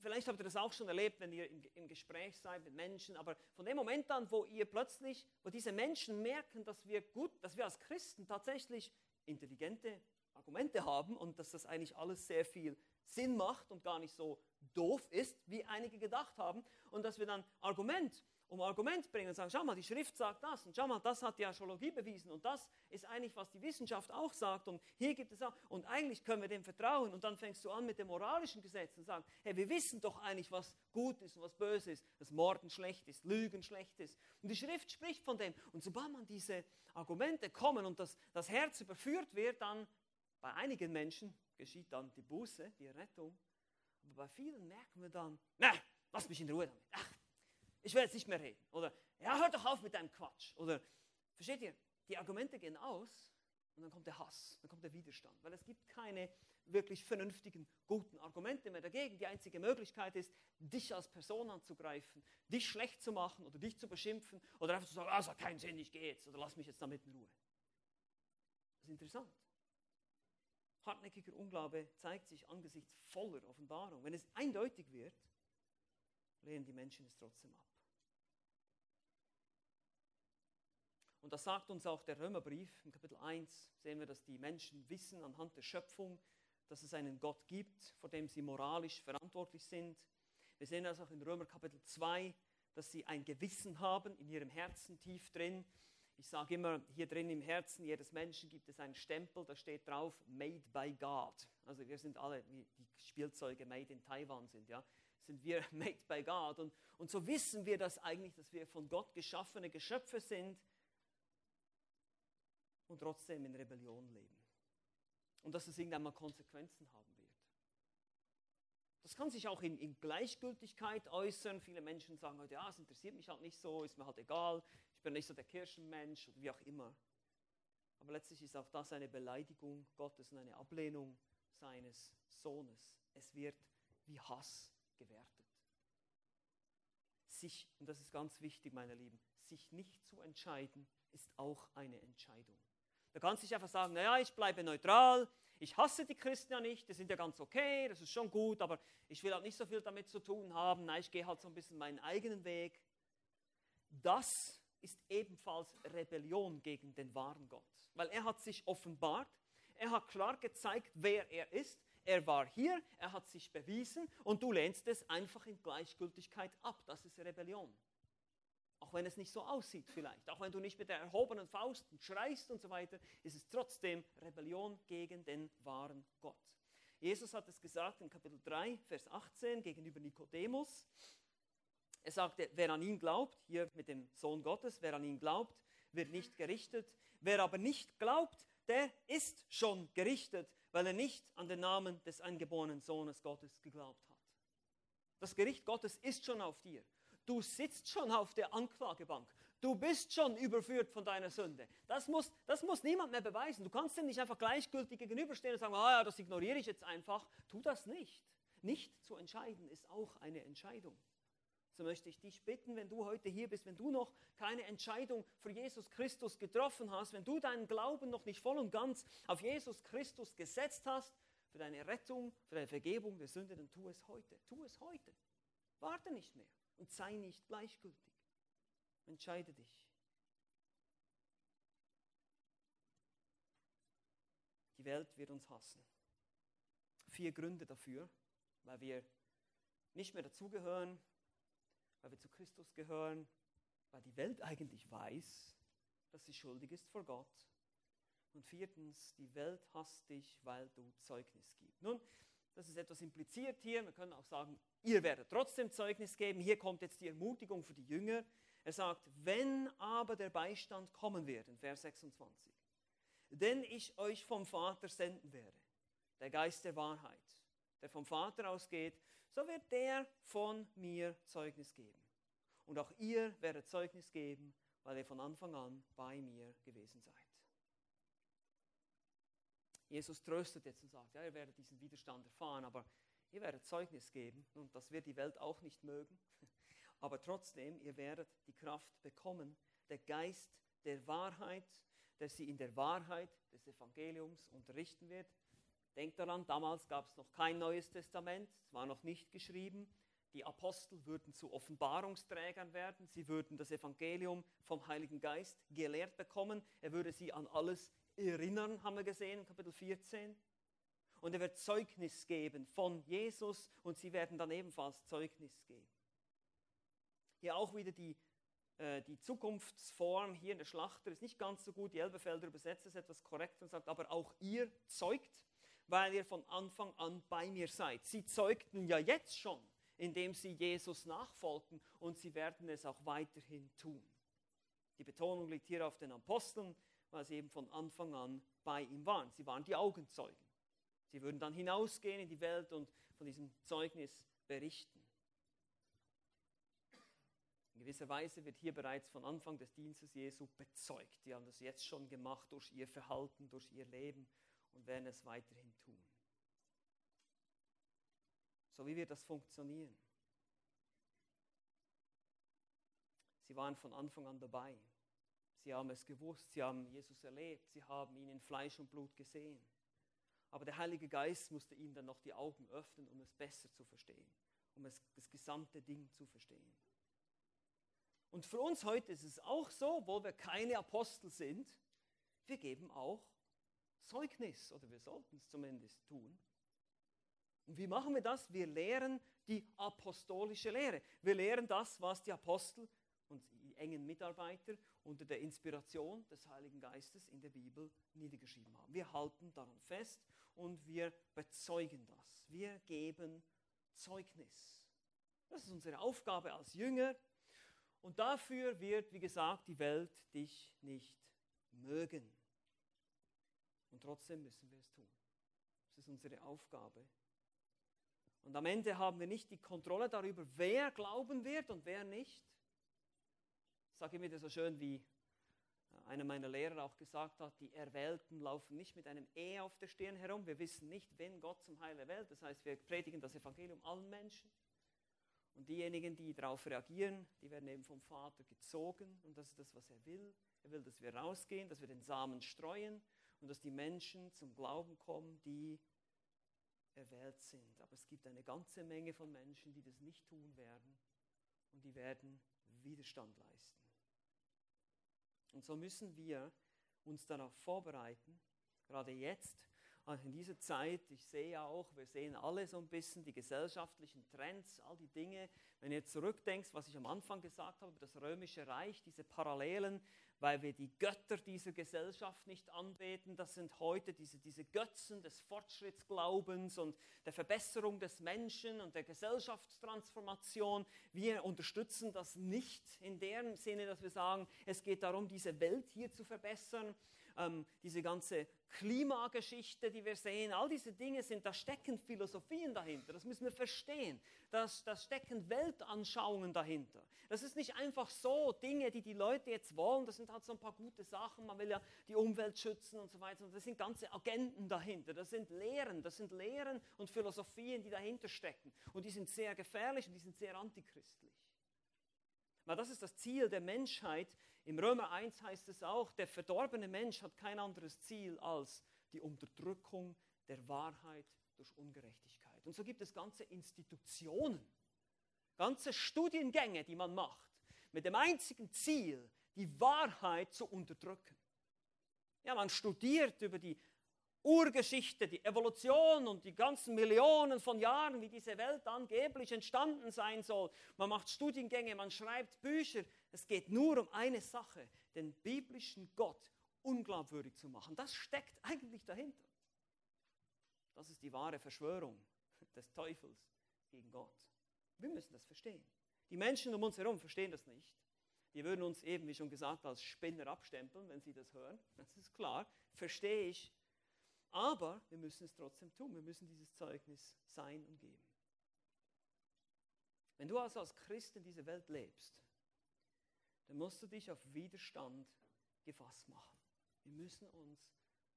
vielleicht habt ihr das auch schon erlebt, wenn ihr im, im, Gespräch seid mit Menschen, aber von dem Moment an, wo ihr plötzlich, wo diese Menschen merken, dass wir gut, dass wir als Christen tatsächlich intelligente Argumente haben und dass das eigentlich alles sehr viel Sinn macht und gar nicht so doof ist, wie einige gedacht haben, und dass wir dann Argument um Argument bringen und sagen, schau mal, die Schrift sagt das und schau mal, das hat die Astrologie bewiesen und das ist eigentlich, was die Wissenschaft auch sagt und hier gibt es auch und eigentlich können wir dem vertrauen und dann fängst du an mit dem moralischen Gesetz und sagst, hey, wir wissen doch eigentlich, was gut ist und was böse ist, dass Morden schlecht ist, Lügen schlecht ist. Und die Schrift spricht von dem und sobald man diese Argumente kommen und das, das Herz überführt wird, dann bei einigen Menschen geschieht dann die Buße, die Rettung, aber bei vielen merken wir dann, na, lass mich in Ruhe damit, ach, ich will jetzt nicht mehr reden. Oder, ja, hör doch auf mit deinem Quatsch. Oder, versteht ihr, die Argumente gehen aus und dann kommt der Hass, dann kommt der Widerstand. Weil es gibt keine wirklich vernünftigen, guten Argumente mehr dagegen. Die einzige Möglichkeit ist, dich als Person anzugreifen, dich schlecht zu machen oder dich zu beschimpfen oder einfach zu sagen, ah, es hat keinen Sinn, ich gehe jetzt oder lass mich jetzt damit in Ruhe. Das ist interessant. Hartnäckiger Unglaube zeigt sich angesichts voller Offenbarung. Wenn es eindeutig wird, lehnen die Menschen es trotzdem ab. Und das sagt uns auch der Römerbrief. Im Kapitel 1 sehen wir, dass die Menschen wissen anhand der Schöpfung, dass es einen Gott gibt, vor dem sie moralisch verantwortlich sind. Wir sehen das auch in Römer Kapitel 2, dass sie ein Gewissen haben in ihrem Herzen tief drin. Ich sage immer, hier drin im Herzen jedes Menschen gibt es einen Stempel, da steht drauf, made by God. Also wir sind alle, wie die Spielzeuge made in Taiwan sind, ja, sind wir [LAUGHS] made by God. Und, und so wissen wir das eigentlich, dass wir von Gott geschaffene Geschöpfe sind und trotzdem in Rebellion leben. Und dass es irgendwann mal Konsequenzen haben wird. Das kann sich auch in, in, Gleichgültigkeit äußern. Viele Menschen sagen heute, ja, es interessiert mich halt nicht so, ist mir halt egal, ich bin nicht so der Kirchenmensch oder wie auch immer. Aber letztlich ist auch das eine Beleidigung Gottes und eine Ablehnung seines Sohnes. Es wird wie Hass gewertet. Sich, und das ist ganz wichtig, meine Lieben, sich nicht zu entscheiden, ist auch eine Entscheidung. Da kannst du nicht einfach sagen, naja, ich bleibe neutral, ich hasse die Christen ja nicht, die sind ja ganz okay, das ist schon gut, aber ich will auch nicht so viel damit zu tun haben, nein, ich gehe halt so ein bisschen meinen eigenen Weg. Das ist ebenfalls Rebellion gegen den wahren Gott, weil er hat sich offenbart, er hat klar gezeigt, wer er ist, er war hier, er hat sich bewiesen und du lehnst es einfach in Gleichgültigkeit ab. Das ist Rebellion. Auch wenn es nicht so aussieht vielleicht, auch wenn du nicht mit der erhobenen Faust schreist und so weiter, ist es trotzdem Rebellion gegen den wahren Gott. Jesus hat es gesagt in Kapitel 3, Vers 18 gegenüber Nikodemus. Er sagte, wer an ihn glaubt, hier mit dem Sohn Gottes, wer an ihn glaubt, wird nicht gerichtet. Wer aber nicht glaubt, der ist schon gerichtet, weil er nicht an den Namen des eingeborenen Sohnes Gottes geglaubt hat. Das Gericht Gottes ist schon auf dir. Du sitzt schon auf der Anklagebank. Du bist schon überführt von deiner Sünde. Das muss, das muss niemand mehr beweisen. Du kannst dem nicht einfach gleichgültig gegenüberstehen und sagen, ah ja, das ignoriere ich jetzt einfach. Tu das nicht. Nicht zu entscheiden ist auch eine Entscheidung. So möchte ich dich bitten, wenn du heute hier bist, wenn du noch keine Entscheidung für Jesus Christus getroffen hast, wenn du deinen Glauben noch nicht voll und ganz auf Jesus Christus gesetzt hast, für deine Rettung, für deine Vergebung der Sünde, dann tu es heute. Tu es heute. Warte nicht mehr und sei nicht gleichgültig. Entscheide dich. Die Welt wird uns hassen. Vier Gründe dafür, weil wir nicht mehr dazugehören, weil wir zu Christus gehören, weil die Welt eigentlich weiß, dass sie schuldig ist vor Gott. Und viertens, die Welt hasst dich, weil du Zeugnis gibst. Nun, das ist etwas impliziert hier. Wir können auch sagen, ihr werdet trotzdem Zeugnis geben. Hier kommt jetzt die Ermutigung für die Jünger. Er sagt, wenn aber der Beistand kommen wird, in Vers 26, denn ich euch vom Vater senden werde, der Geist der Wahrheit, der vom Vater ausgeht, so wird der von mir Zeugnis geben. Und auch ihr werdet Zeugnis geben, weil ihr von Anfang an bei mir gewesen seid. Jesus tröstet jetzt und sagt, ja, ihr werdet diesen Widerstand erfahren, aber ihr werdet Zeugnis geben und das wird die Welt auch nicht mögen. [LAUGHS] Aber trotzdem, ihr werdet die Kraft bekommen, der Geist der Wahrheit, der sie in der Wahrheit des Evangeliums unterrichten wird. Denkt daran, damals gab es noch kein neues Testament, es war noch nicht geschrieben. Die Apostel würden zu Offenbarungsträgern werden. Sie würden das Evangelium vom Heiligen Geist gelehrt bekommen. Er würde sie an alles erinnern, haben wir gesehen, Kapitel 14. Und er wird Zeugnis geben von Jesus und sie werden dann ebenfalls Zeugnis geben. Hier auch wieder die, äh, die Zukunftsform hier in der Schlachter ist nicht ganz so gut. Die Elbefelder übersetzt es etwas korrekt und sagt, aber auch ihr zeugt, weil ihr von Anfang an bei mir seid. Sie zeugten ja jetzt schon, indem sie Jesus nachfolgten und sie werden es auch weiterhin tun. Die Betonung liegt hier auf den Aposteln, weil sie eben von Anfang an bei ihm waren. Sie waren die Augenzeugen. Sie würden dann hinausgehen in die Welt und von diesem Zeugnis berichten. In gewisser Weise wird hier bereits von Anfang des Dienstes Jesu bezeugt. Die haben das jetzt schon gemacht durch ihr Verhalten, durch ihr Leben und werden es weiterhin tun. So wie wird das funktionieren? Sie waren von Anfang an dabei. Sie haben es gewusst, sie haben Jesus erlebt, sie haben ihn in Fleisch und Blut gesehen. Aber der Heilige Geist musste ihnen dann noch die Augen öffnen, um es besser zu verstehen, um es, das gesamte Ding zu verstehen. Und für uns heute ist es auch so, wo wir keine Apostel sind, wir geben auch Zeugnis oder wir sollten es zumindest tun. Und wie machen wir das? Wir lehren die apostolische Lehre. Wir lehren das, was die Apostel und die engen Mitarbeiter unter der Inspiration des Heiligen Geistes in der Bibel niedergeschrieben haben. Wir halten daran fest und wir bezeugen das. Wir geben Zeugnis. Das ist unsere Aufgabe als Jünger. Und dafür wird, wie gesagt, die Welt dich nicht mögen. Und trotzdem müssen wir es tun. Das ist unsere Aufgabe. Und am Ende haben wir nicht die Kontrolle darüber, wer glauben wird und wer nicht. Ich sage immer so schön, wie einer meiner Lehrer auch gesagt hat, die Erwählten laufen nicht mit einem E auf der Stirn herum. Wir wissen nicht, wen Gott zum Heil erwählt. Das heißt, wir predigen das Evangelium allen Menschen. Und diejenigen, die darauf reagieren, die werden eben vom Vater gezogen. Und das ist das, was er will. Er will, dass wir rausgehen, dass wir den Samen streuen und dass die Menschen zum Glauben kommen, die erwählt sind. Aber es gibt eine ganze Menge von Menschen, die das nicht tun werden und die werden Widerstand leisten. Und so müssen wir uns darauf vorbereiten, gerade jetzt, in dieser Zeit, ich sehe auch, wir sehen alle so ein bisschen die gesellschaftlichen Trends, all die Dinge. Wenn ihr zurückdenkt, was ich am Anfang gesagt habe, das römische Reich, diese Parallelen, weil wir die Götter dieser Gesellschaft nicht anbeten. Das sind heute diese, diese Götzen des Fortschrittsglaubens und der Verbesserung des Menschen und der Gesellschaftstransformation. Wir unterstützen das nicht in dem Sinne, dass wir sagen, es geht darum, diese Welt hier zu verbessern, ähm, diese ganze Klimageschichte, die wir sehen, all diese Dinge sind, da stecken Philosophien dahinter, das müssen wir verstehen. Da das stecken Weltanschauungen dahinter. Das ist nicht einfach so Dinge, die die Leute jetzt wollen, das sind halt so ein paar gute Sachen, man will ja die Umwelt schützen und so weiter. Und das sind ganze Agenten dahinter, das sind Lehren, das sind Lehren und Philosophien, die dahinter stecken. Und die sind sehr gefährlich und die sind sehr antichristlich. Weil das ist das Ziel der Menschheit, im Römer 1 heißt es auch, der verdorbene Mensch hat kein anderes Ziel als die Unterdrückung der Wahrheit durch Ungerechtigkeit. Und so gibt es ganze Institutionen, ganze Studiengänge, die man macht, mit dem einzigen Ziel, die Wahrheit zu unterdrücken. Ja, man studiert über die Urgeschichte, die Evolution und die ganzen Millionen von Jahren, wie diese Welt angeblich entstanden sein soll. Man macht Studiengänge, man schreibt Bücher. Es geht nur um eine Sache, den biblischen Gott unglaubwürdig zu machen. Das steckt eigentlich dahinter. Das ist die wahre Verschwörung des Teufels gegen Gott. Wir müssen das verstehen. Die Menschen um uns herum verstehen das nicht. Die würden uns eben, wie schon gesagt, als Spinner abstempeln, wenn sie das hören. [LAUGHS] Das ist klar, verstehe ich. Aber wir müssen es trotzdem tun. Wir müssen dieses Zeugnis sein und geben. Wenn du also als Christ in dieser Welt lebst, dann musst du dich auf Widerstand gefasst machen. Wir müssen uns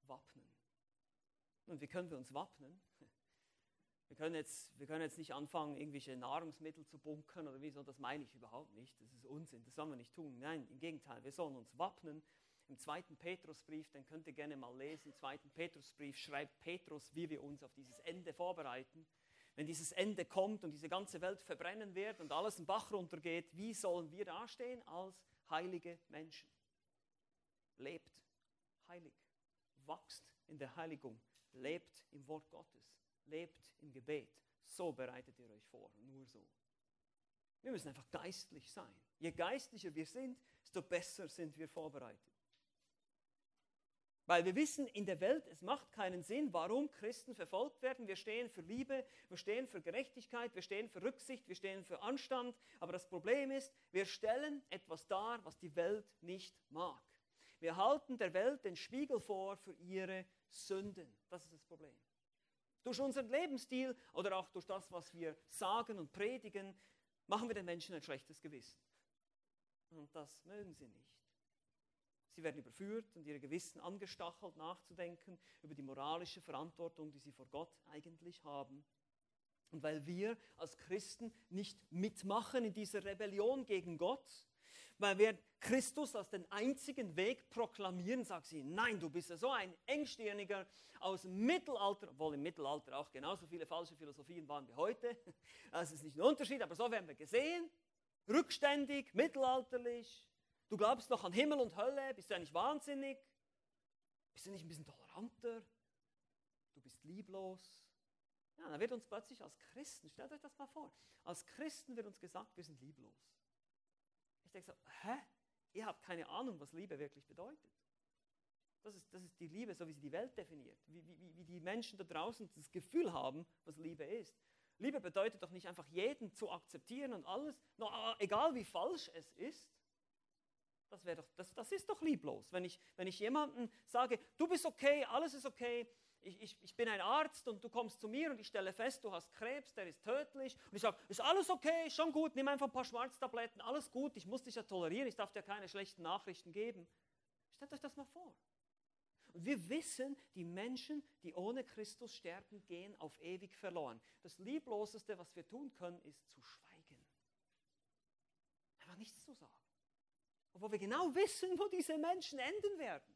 wappnen. Und wie können wir uns wappnen? [LAUGHS] Wir können, jetzt, wir können jetzt nicht anfangen, irgendwelche Nahrungsmittel zu bunkern oder wieso, das meine ich überhaupt nicht. Das ist Unsinn, das sollen wir nicht tun. Nein, im Gegenteil, wir sollen uns wappnen im zweiten Petrusbrief, den könnt ihr gerne mal lesen, im zweiten Petrusbrief schreibt Petrus, wie wir uns auf dieses Ende vorbereiten. Wenn dieses Ende kommt und diese ganze Welt verbrennen wird und alles im Bach runtergeht, wie sollen wir dastehen als heilige Menschen? Lebt heilig, wachst in der Heiligung, lebt im Wort Gottes, lebt im Gebet. So bereitet ihr euch vor, nur so. Wir müssen einfach geistlich sein. Je geistlicher wir sind, desto besser sind wir vorbereitet. Weil wir wissen in der Welt, es macht keinen Sinn, warum Christen verfolgt werden. Wir stehen für Liebe, wir stehen für Gerechtigkeit, wir stehen für Rücksicht, wir stehen für Anstand. Aber das Problem ist, wir stellen etwas dar, was die Welt nicht mag. Wir halten der Welt den Spiegel vor für ihre Sünden. Das ist das Problem. Durch unseren Lebensstil oder auch durch das, was wir sagen und predigen, machen wir den Menschen ein schlechtes Gewissen. Und das mögen sie nicht. Sie werden überführt und ihre Gewissen angestachelt, nachzudenken über die moralische Verantwortung, die sie vor Gott eigentlich haben. Und weil wir als Christen nicht mitmachen in dieser Rebellion gegen Gott, weil wir Christus als den einzigen Weg proklamieren, sagen sie, nein, du bist ja so ein Engstirniger aus dem Mittelalter, obwohl im Mittelalter auch genauso viele falsche Philosophien waren wie heute. Das ist nicht ein Unterschied, aber so werden wir gesehen. rückständig, mittelalterlich. Du glaubst noch an Himmel und Hölle, bist du eigentlich wahnsinnig? Bist du nicht ein bisschen toleranter? Du bist lieblos. Ja, dann wird uns plötzlich als Christen, stellt euch das mal vor, als Christen wird uns gesagt, wir sind lieblos. Ich denke so, hä? Ihr habt keine Ahnung, was Liebe wirklich bedeutet. Das ist, das ist die Liebe, so wie sie die Welt definiert. Wie, wie, wie die Menschen da draußen das Gefühl haben, was Liebe ist. Liebe bedeutet doch nicht einfach jeden zu akzeptieren und alles, no, egal wie falsch es ist. Das, doch, das, das ist doch lieblos. Wenn ich, wenn ich jemandem sage, du bist okay, alles ist okay, ich, ich, ich bin ein Arzt und du kommst zu mir und ich stelle fest, du hast Krebs, der ist tödlich. Und ich sage, ist alles okay, schon gut, nimm einfach ein paar Schwarztabletten, alles gut, ich muss dich ja tolerieren, ich darf dir keine schlechten Nachrichten geben. Stellt euch das mal vor. Und wir wissen, die Menschen, die ohne Christus sterben, gehen auf ewig verloren. Das Liebloseste, was wir tun können, ist zu schweigen. Einfach nichts zu sagen. Obwohl wir genau wissen, wo diese Menschen enden werden.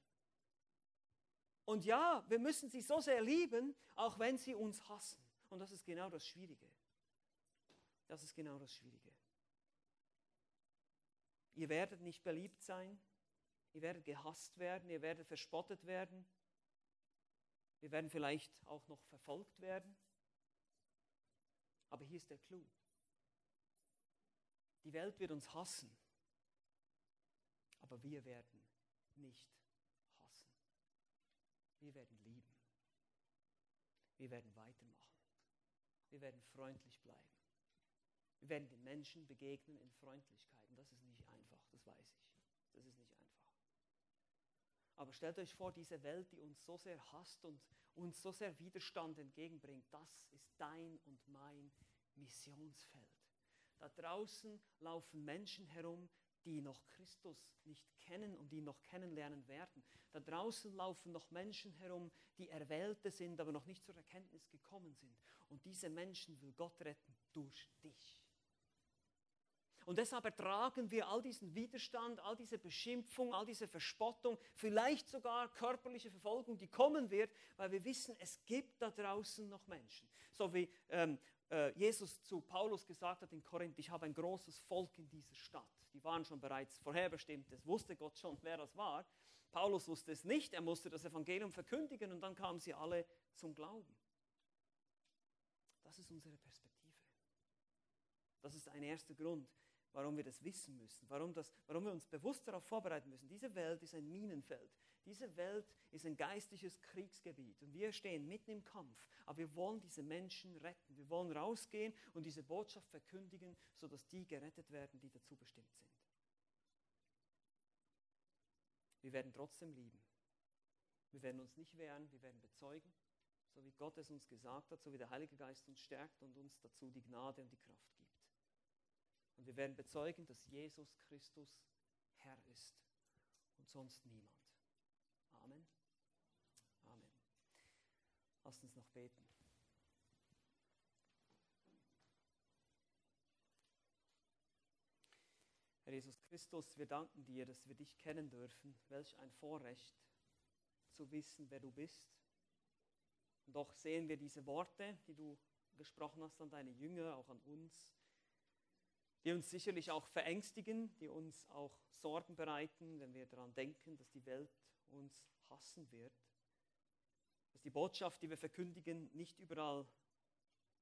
Und ja, wir müssen sie so sehr lieben, auch wenn sie uns hassen. Und das ist genau das Schwierige. Das ist genau das Schwierige. Ihr werdet nicht beliebt sein, ihr werdet gehasst werden, ihr werdet verspottet werden, wir werden vielleicht auch noch verfolgt werden. Aber hier ist der Clou. Die Welt wird uns hassen, aber wir werden nicht wir werden lieben. Wir werden weitermachen. Wir werden freundlich bleiben. Wir werden den Menschen begegnen in Freundlichkeit. Und das ist nicht einfach, das weiß ich. Das ist nicht einfach. Aber stellt euch vor, diese Welt, die uns so sehr hasst und uns so sehr Widerstand entgegenbringt, das ist dein und mein Missionsfeld. Da draußen laufen Menschen herum, die noch Christus nicht kennen und die noch kennenlernen werden. Da draußen laufen noch Menschen herum, die Erwählte sind, aber noch nicht zur Erkenntnis gekommen sind. Und diese Menschen will Gott retten durch dich. Und deshalb ertragen wir all diesen Widerstand, all diese Beschimpfung, all diese Verspottung, vielleicht sogar körperliche Verfolgung, die kommen wird, weil wir wissen, es gibt da draußen noch Menschen. So wie ähm, äh, Jesus zu Paulus gesagt hat in Korinth, ich habe ein großes Volk in dieser Stadt. Die waren schon bereits vorherbestimmt, es wusste Gott schon, wer das war. Paulus wusste es nicht, er musste das Evangelium verkündigen und dann kamen sie alle zum Glauben. Das ist unsere Perspektive. Das ist ein erster Grund, warum wir das wissen müssen, warum, das, warum wir uns bewusst darauf vorbereiten müssen. Diese Welt ist ein Minenfeld. Diese Welt ist ein geistliches Kriegsgebiet und wir stehen mitten im Kampf. Aber wir wollen diese Menschen retten. Wir wollen rausgehen und diese Botschaft verkündigen, sodass die gerettet werden, die dazu bestimmt sind. Wir werden trotzdem lieben. Wir werden uns nicht wehren, wir werden bezeugen, so wie Gott es uns gesagt hat, so wie der Heilige Geist uns stärkt und uns dazu die Gnade und die Kraft gibt. Und wir werden bezeugen, dass Jesus Christus Herr ist und sonst niemand. Amen. Amen. Lasst uns noch beten. Herr Jesus Christus, wir danken dir, dass wir dich kennen dürfen. Welch ein Vorrecht zu wissen, wer du bist. Und doch sehen wir diese Worte, die du gesprochen hast an deine Jünger, auch an uns die uns sicherlich auch verängstigen, die uns auch Sorgen bereiten, wenn wir daran denken, dass die Welt uns hassen wird, dass die Botschaft, die wir verkündigen, nicht überall,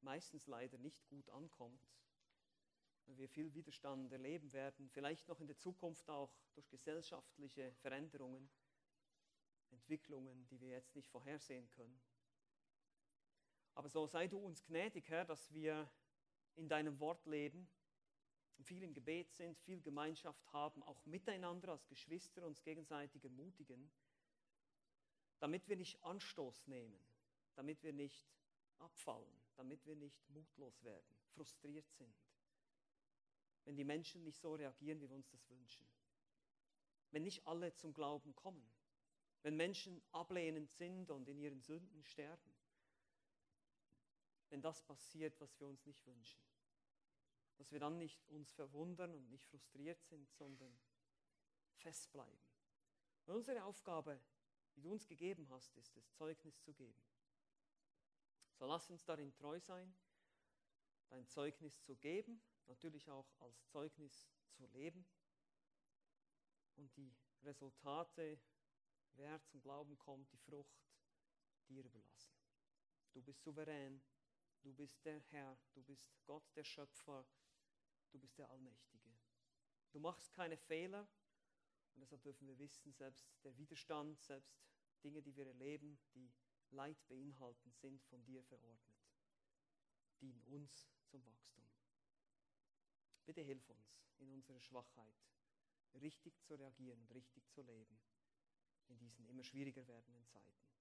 meistens leider nicht gut ankommt, weil wir viel Widerstand erleben werden, vielleicht noch in der Zukunft auch durch gesellschaftliche Veränderungen, Entwicklungen, die wir jetzt nicht vorhersehen können. Aber so sei du uns gnädig, Herr, dass wir in deinem Wort leben, viel im Gebet sind, viel Gemeinschaft haben, auch miteinander als Geschwister uns gegenseitig ermutigen, damit wir nicht Anstoß nehmen, damit wir nicht abfallen, damit wir nicht mutlos werden, frustriert sind, wenn die Menschen nicht so reagieren, wie wir uns das wünschen, wenn nicht alle zum Glauben kommen, wenn Menschen ablehnend sind und in ihren Sünden sterben, wenn das passiert, was wir uns nicht wünschen dass wir dann nicht uns verwundern und nicht frustriert sind, sondern festbleiben. Und unsere Aufgabe, die du uns gegeben hast, ist es, Zeugnis zu geben. So lass uns darin treu sein dein Zeugnis zu geben, natürlich auch als Zeugnis zu leben und die Resultate, wer zum Glauben kommt, die Frucht, dir überlassen. Du bist souverän, du bist der Herr, du bist Gott, der Schöpfer, du bist der Allmächtige. Du machst keine Fehler und deshalb dürfen wir wissen, selbst der Widerstand, selbst Dinge, die wir erleben, die Leid beinhalten, sind von dir verordnet, dienen uns zum Wachstum. Bitte hilf uns in unserer Schwachheit, richtig zu reagieren und richtig zu leben in diesen immer schwieriger werdenden Zeiten.